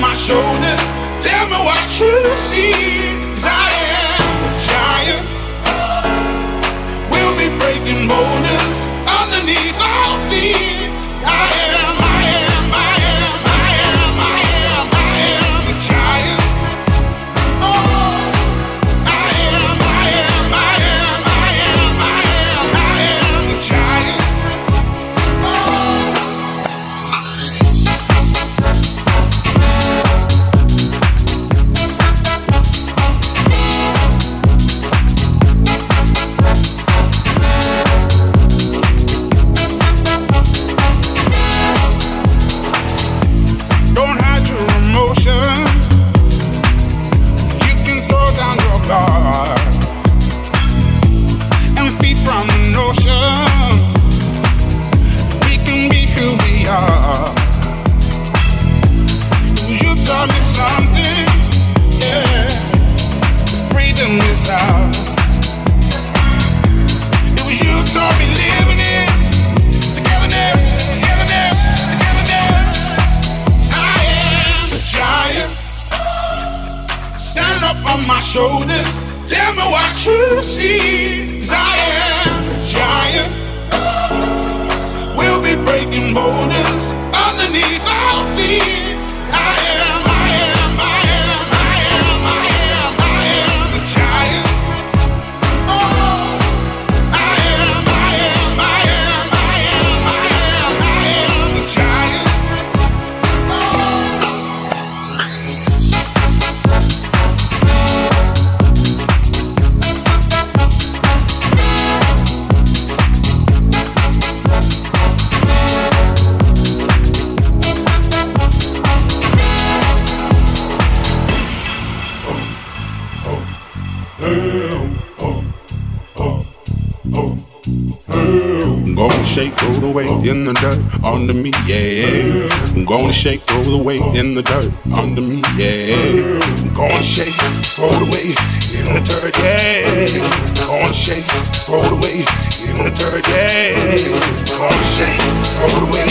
my shoulders. Tell me what you see. Cause I am a giant. We'll be breaking boulders underneath our All the shade. Roll the way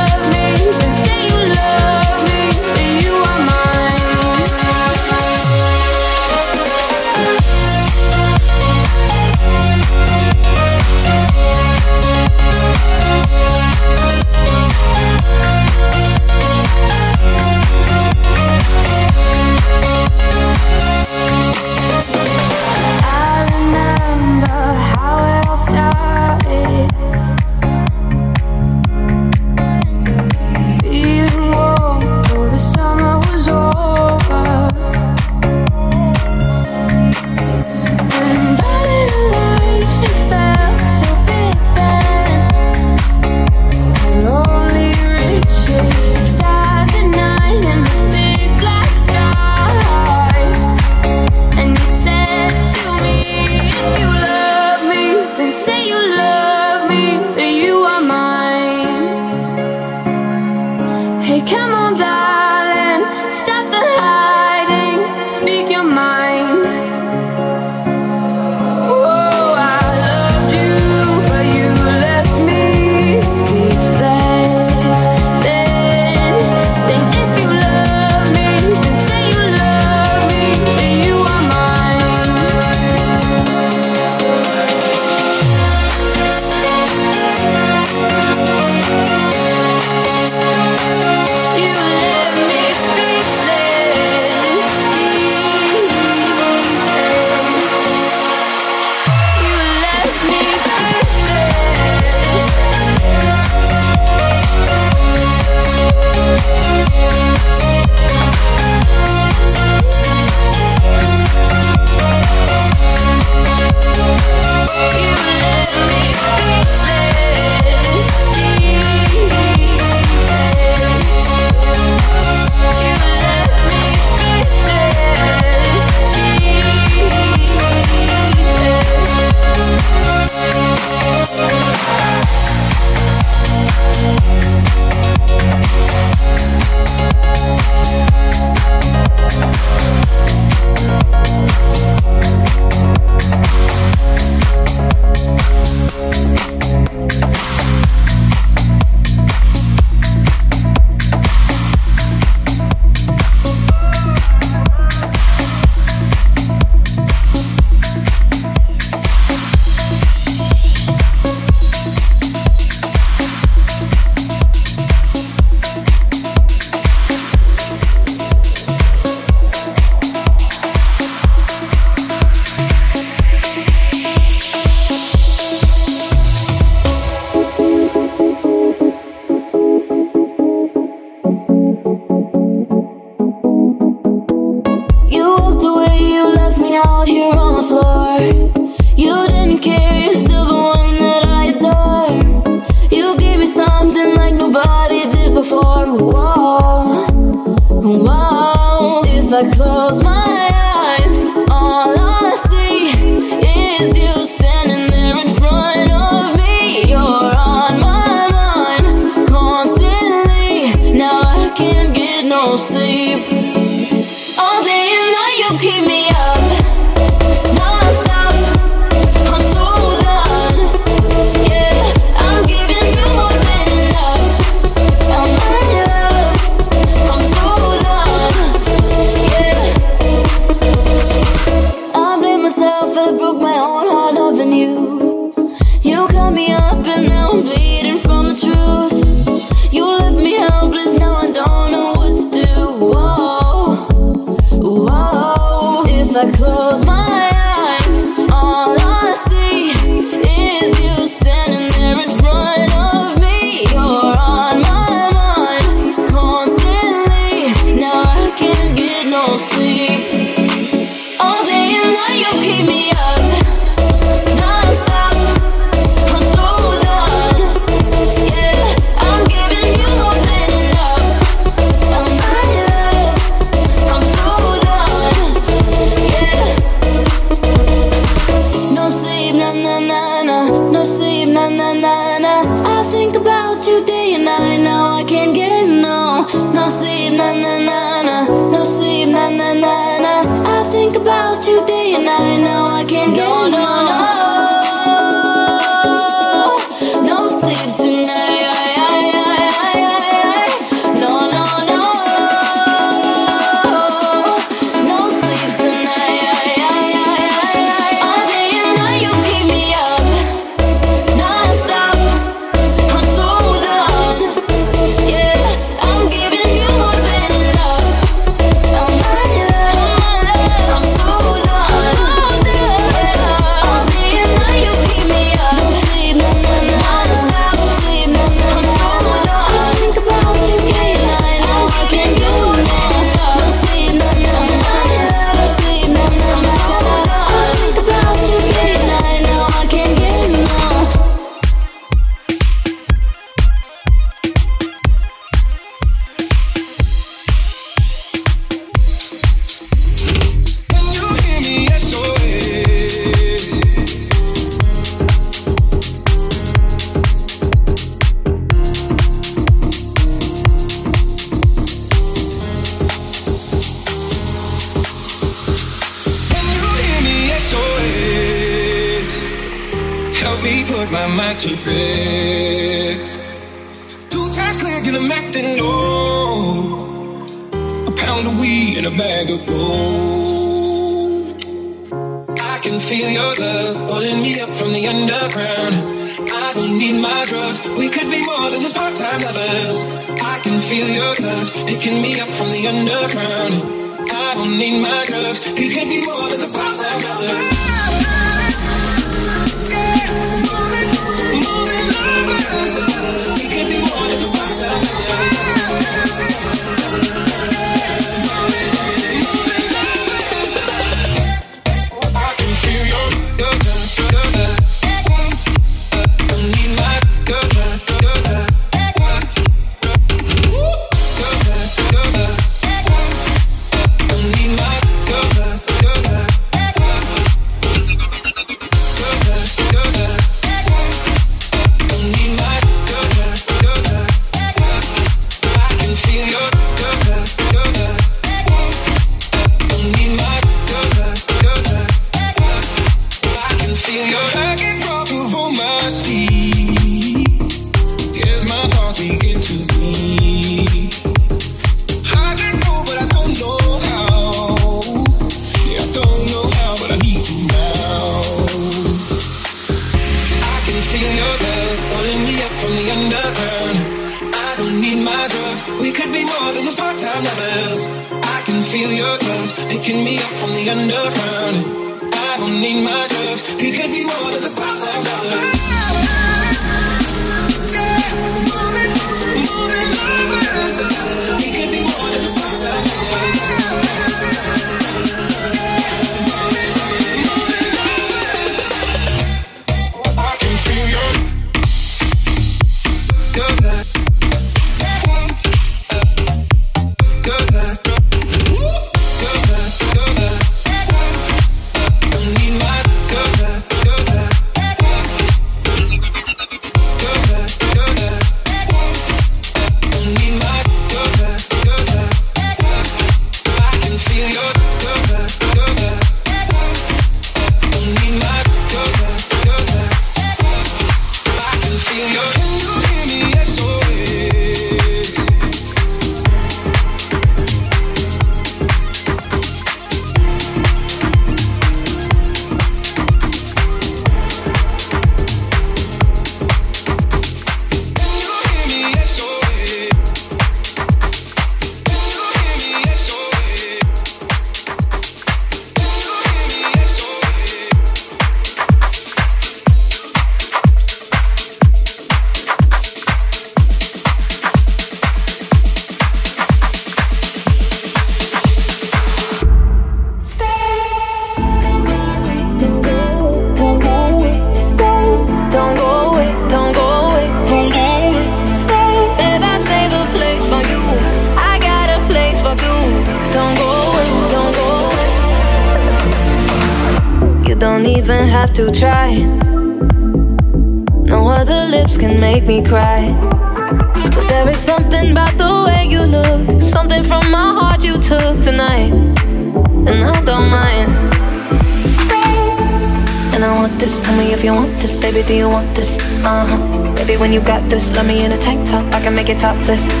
make it topless.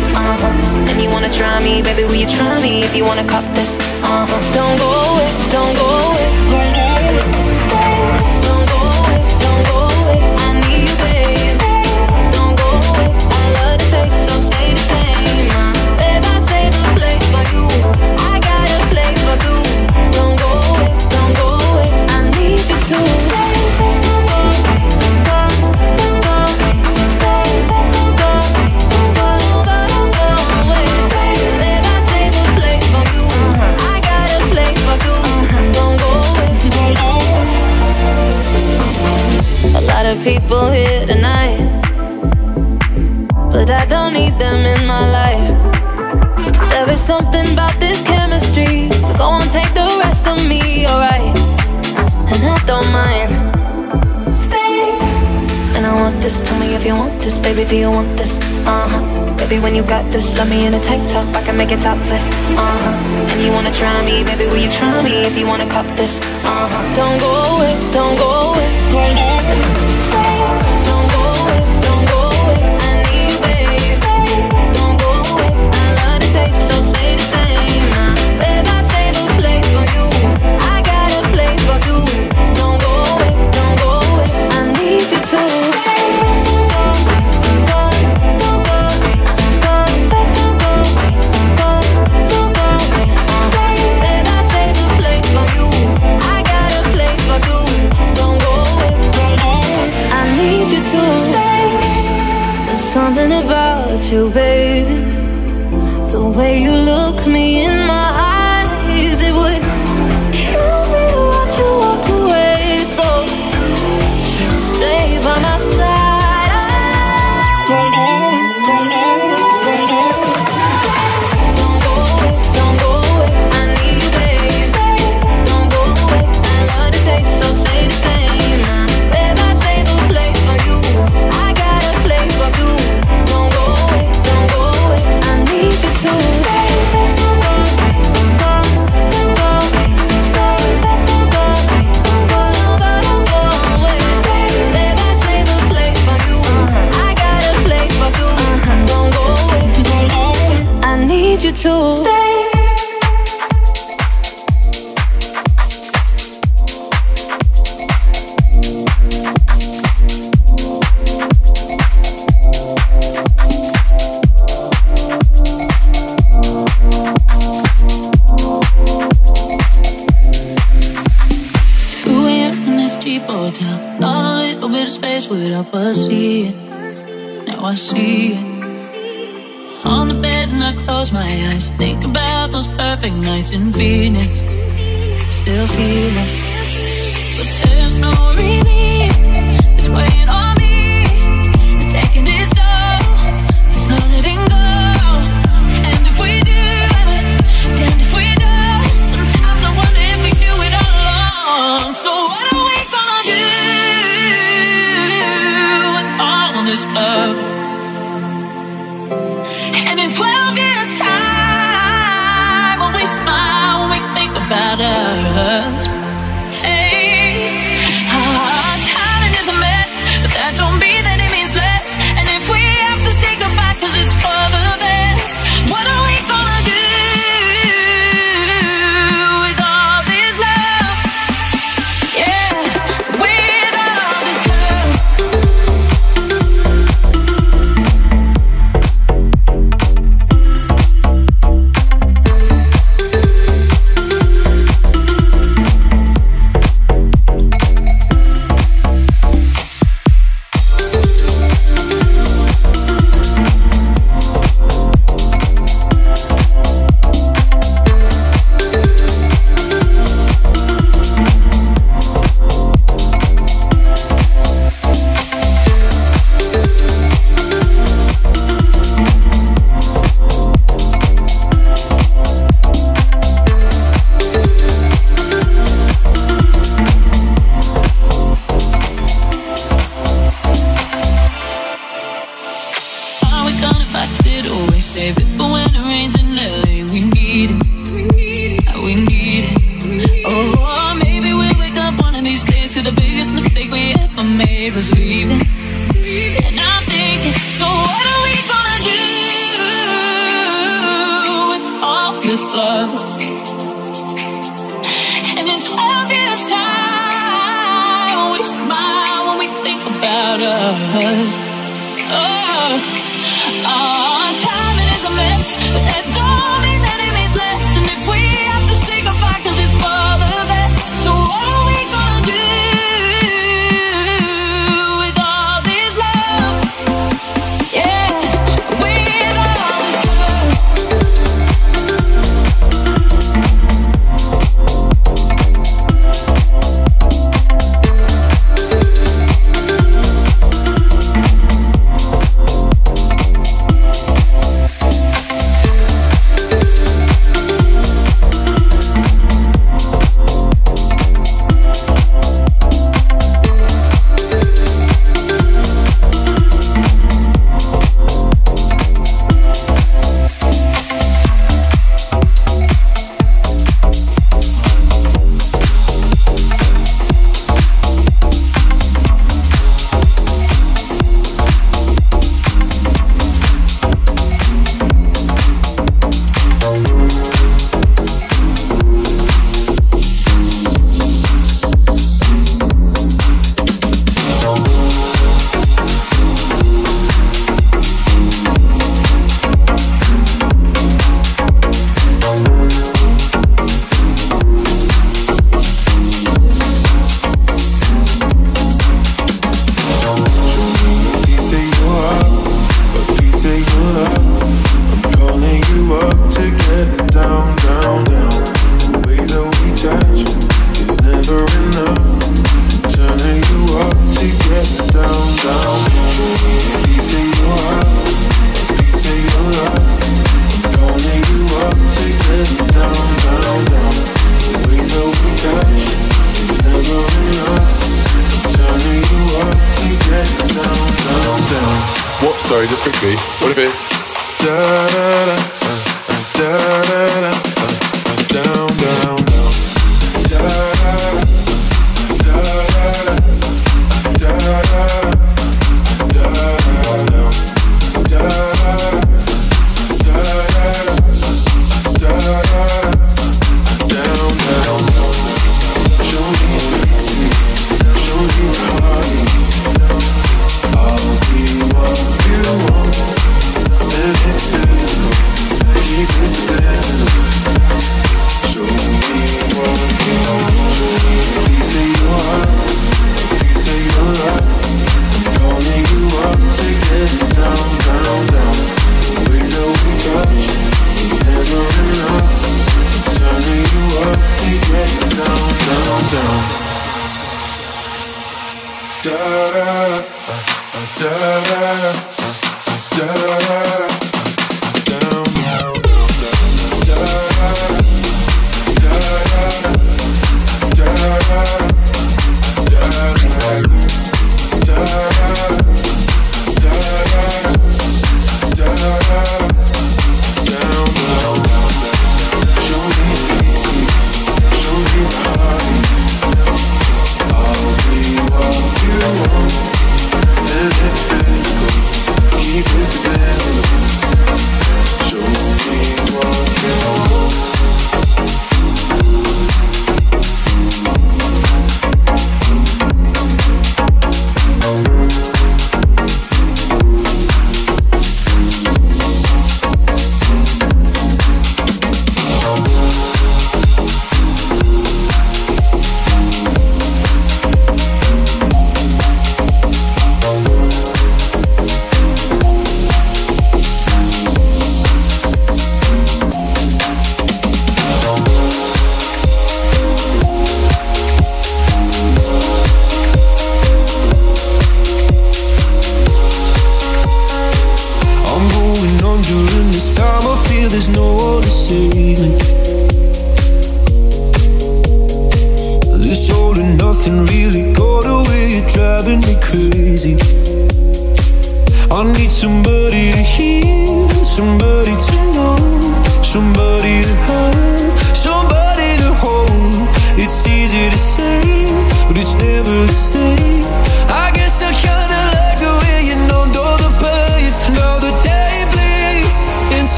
got this. Love me in a tank top, I can make it topless. Uh huh. And you wanna try me, baby? Will you try me if you wanna cop this? Uh huh. Don't go away, don't go away, don't go away. Stay.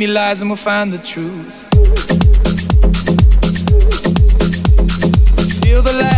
me lies and we'll find the truth. Feel the light.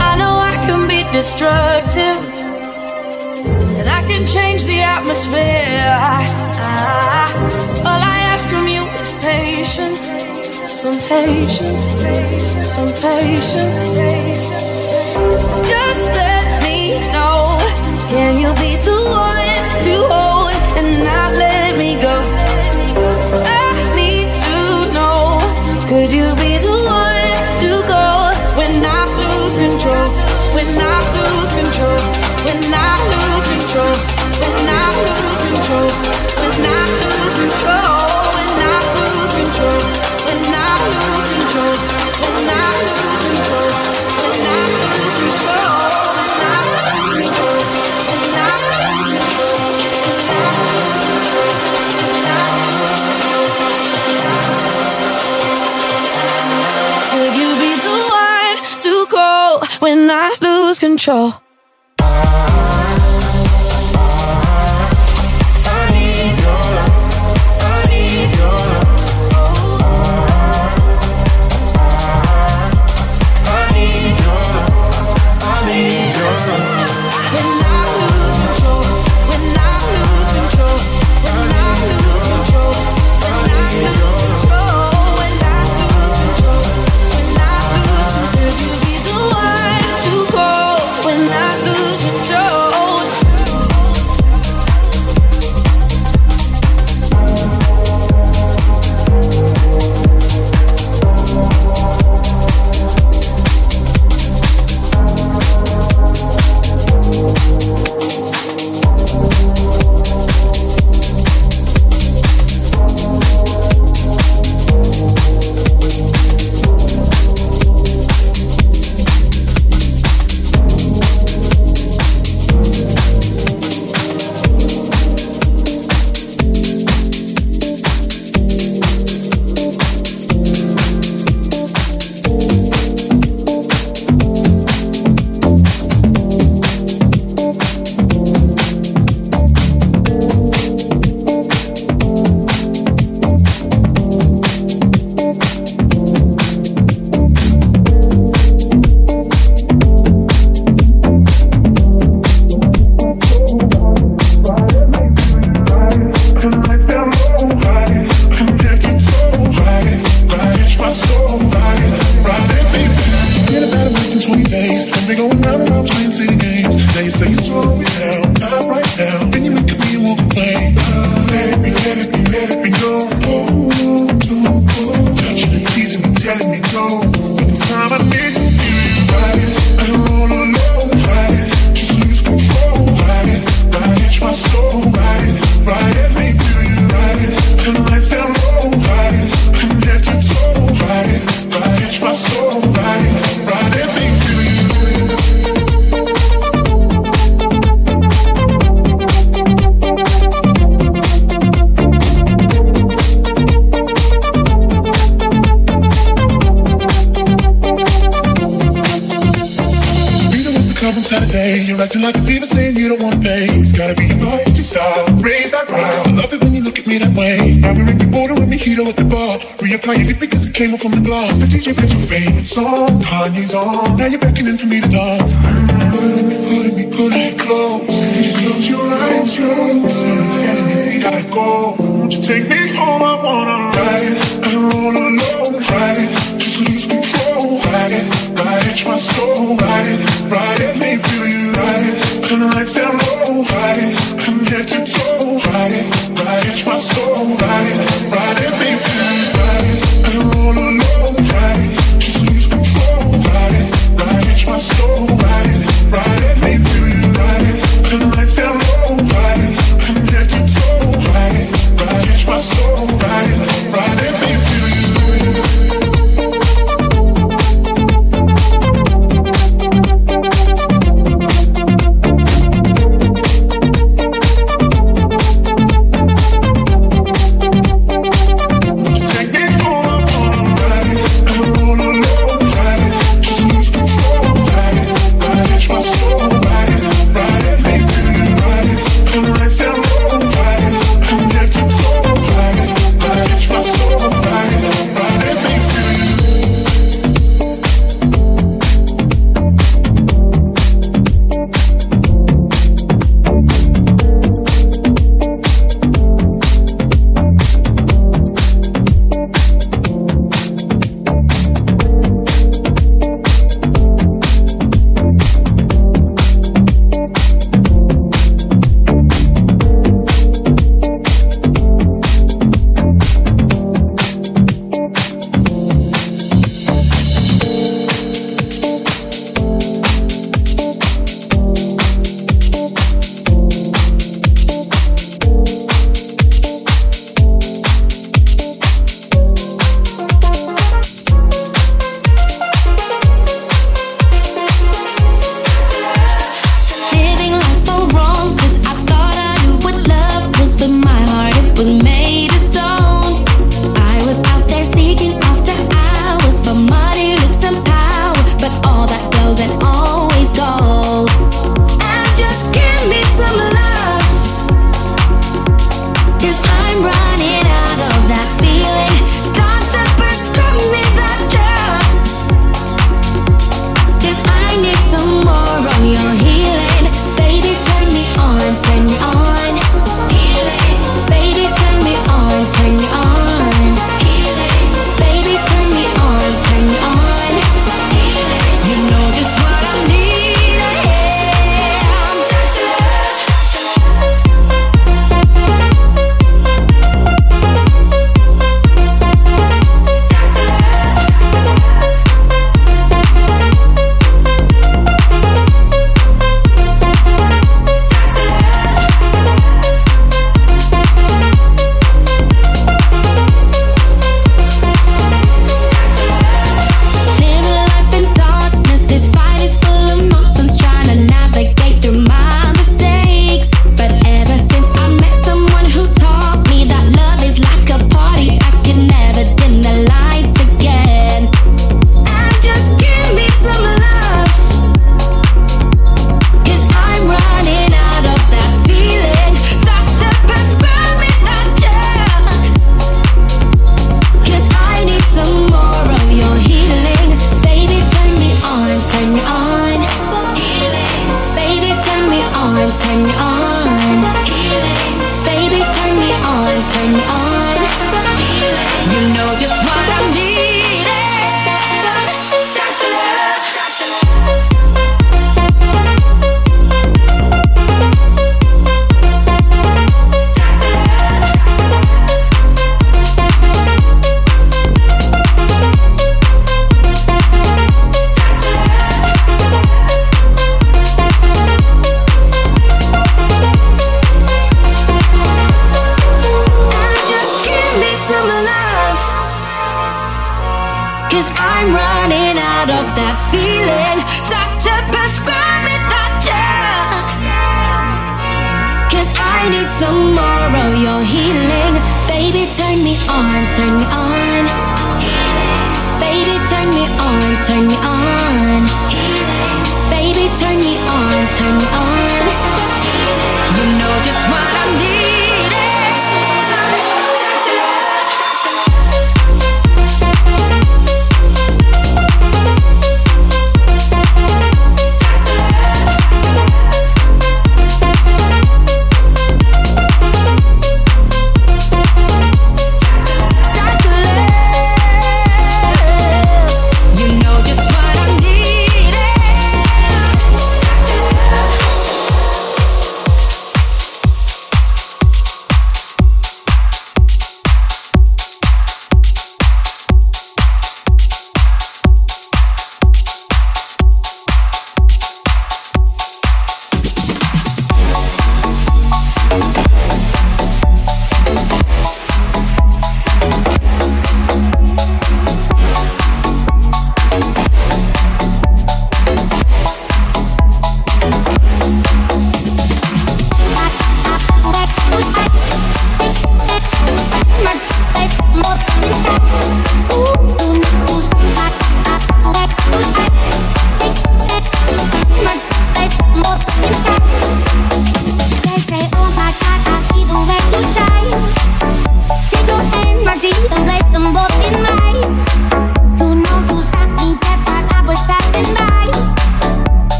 I know I can be destructive, and I can change the atmosphere. All I ask from you is patience, some patience, some patience. Just let me know, can you be the one to hold and not let me go? when I lose control, when I lose control. lose control. for me. You're acting like a diva saying you don't want pay. It's gotta be your feisty style. Raise that crowd. I love it when you look at me that way. Now we're in the border with Mojito at the bar. Reapply it because it came off from the glass. The DJ plays your favorite song. Kanye's on. Now you're beckoning for me to dance.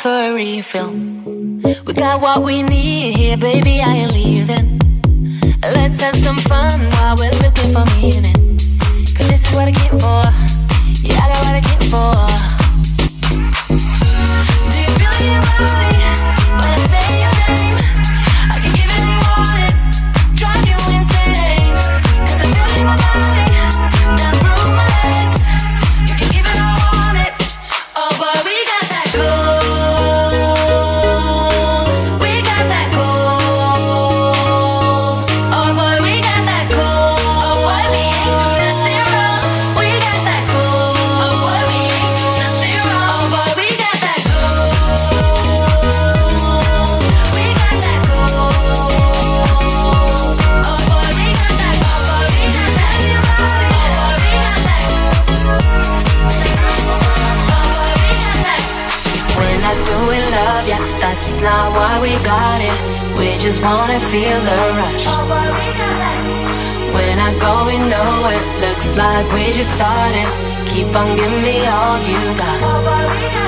For a refill, We got what we need here, baby. I ain't leaving. Let's have some fun while we're looking for meaning. Cause this is what I came for. Yeah, I got what I came for. Just wanna feel the rush. When I go, we know it. Looks like we just started. Keep on giving me all you got.